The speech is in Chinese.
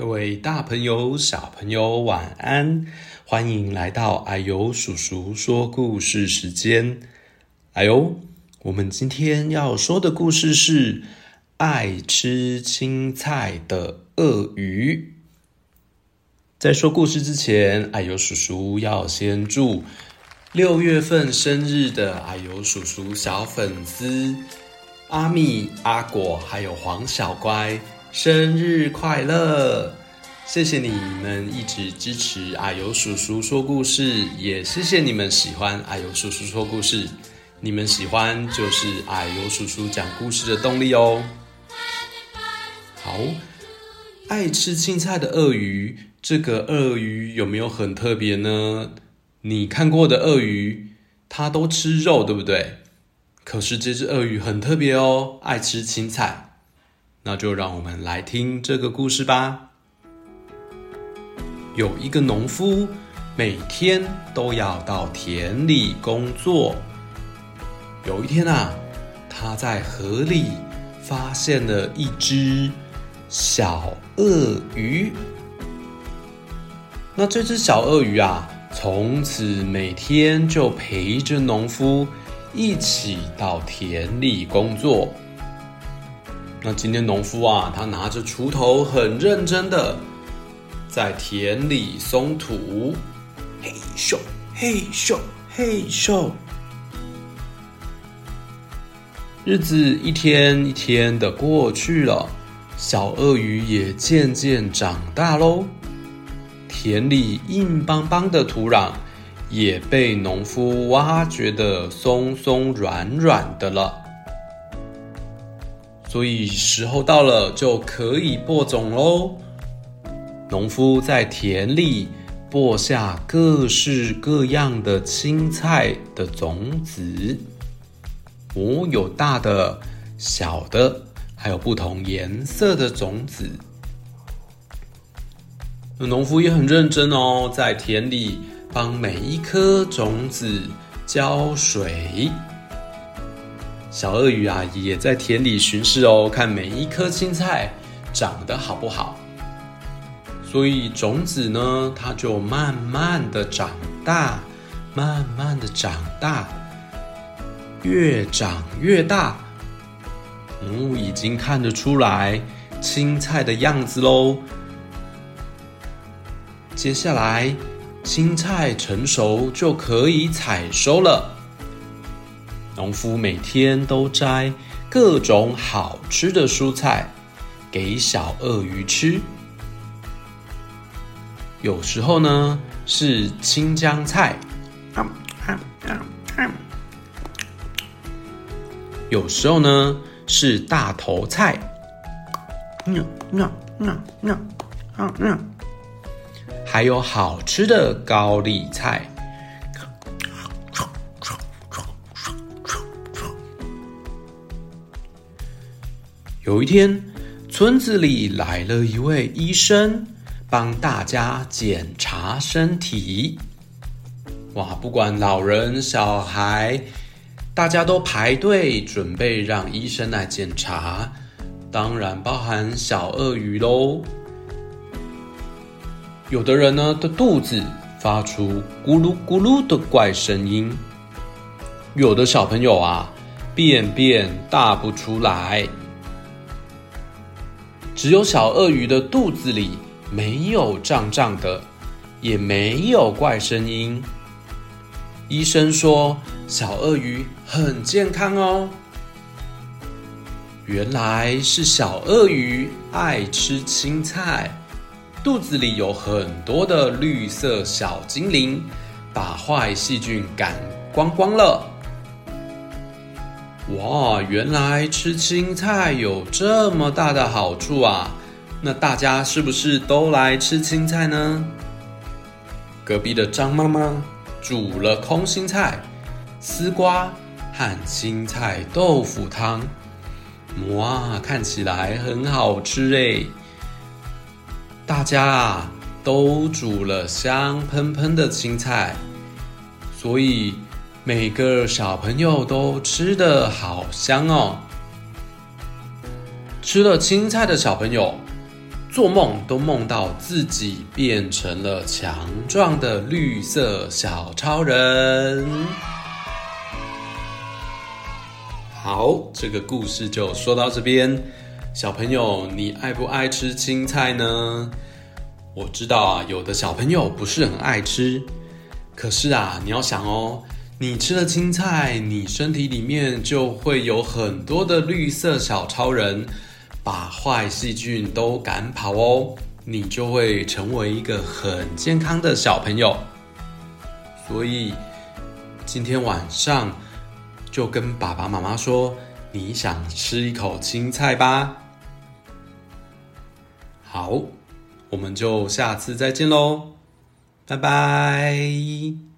各位大朋友、小朋友，晚安！欢迎来到矮油叔叔说故事时间。矮油，我们今天要说的故事是爱吃青菜的鳄鱼。在说故事之前，矮油叔叔要先祝六月份生日的矮油叔叔小粉丝阿密、阿果还有黄小乖。生日快乐！谢谢你们一直支持阿尤叔叔说故事，也谢谢你们喜欢阿尤叔叔说故事。你们喜欢就是阿尤叔叔讲故事的动力哦。好，爱吃青菜的鳄鱼，这个鳄鱼有没有很特别呢？你看过的鳄鱼，它都吃肉，对不对？可是这只鳄鱼很特别哦，爱吃青菜。那就让我们来听这个故事吧。有一个农夫，每天都要到田里工作。有一天啊，他在河里发现了一只小鳄鱼。那这只小鳄鱼啊，从此每天就陪着农夫一起到田里工作。那今天农夫啊，他拿着锄头，很认真的在田里松土，嘿咻嘿咻嘿咻。日子一天一天的过去了，小鳄鱼也渐渐长大喽。田里硬邦邦的土壤也被农夫挖掘的松松软软的了。所以时候到了，就可以播种喽。农夫在田里播下各式各样的青菜的种子，哦，有大的、小的，还有不同颜色的种子。农夫也很认真哦，在田里帮每一颗种子浇水。小鳄鱼啊，也在田里巡视哦，看每一颗青菜长得好不好。所以种子呢，它就慢慢的长大，慢慢的长大，越长越大。嗯，已经看得出来青菜的样子喽。接下来，青菜成熟就可以采收了。农夫每天都摘各种好吃的蔬菜给小鳄鱼吃，有时候呢是青江菜，有时候呢是大头菜，还有好吃的高丽菜。有一天，村子里来了一位医生，帮大家检查身体。哇，不管老人小孩，大家都排队准备让医生来检查，当然包含小鳄鱼喽。有的人呢的肚子发出咕噜咕噜的怪声音，有的小朋友啊，便便大不出来。只有小鳄鱼的肚子里没有胀胀的，也没有怪声音。医生说，小鳄鱼很健康哦。原来是小鳄鱼爱吃青菜，肚子里有很多的绿色小精灵，把坏细菌赶光光了。哇，原来吃青菜有这么大的好处啊！那大家是不是都来吃青菜呢？隔壁的张妈妈煮了空心菜、丝瓜和青菜豆腐汤，哇，看起来很好吃诶！大家啊都煮了香喷喷的青菜，所以。每个小朋友都吃得好香哦！吃了青菜的小朋友，做梦都梦到自己变成了强壮的绿色小超人。好，这个故事就说到这边。小朋友，你爱不爱吃青菜呢？我知道啊，有的小朋友不是很爱吃。可是啊，你要想哦，你吃了青菜，你身体里面就会有很多的绿色小超人。把坏细菌都赶跑哦，你就会成为一个很健康的小朋友。所以今天晚上就跟爸爸妈妈说，你想吃一口青菜吧。好，我们就下次再见喽，拜拜。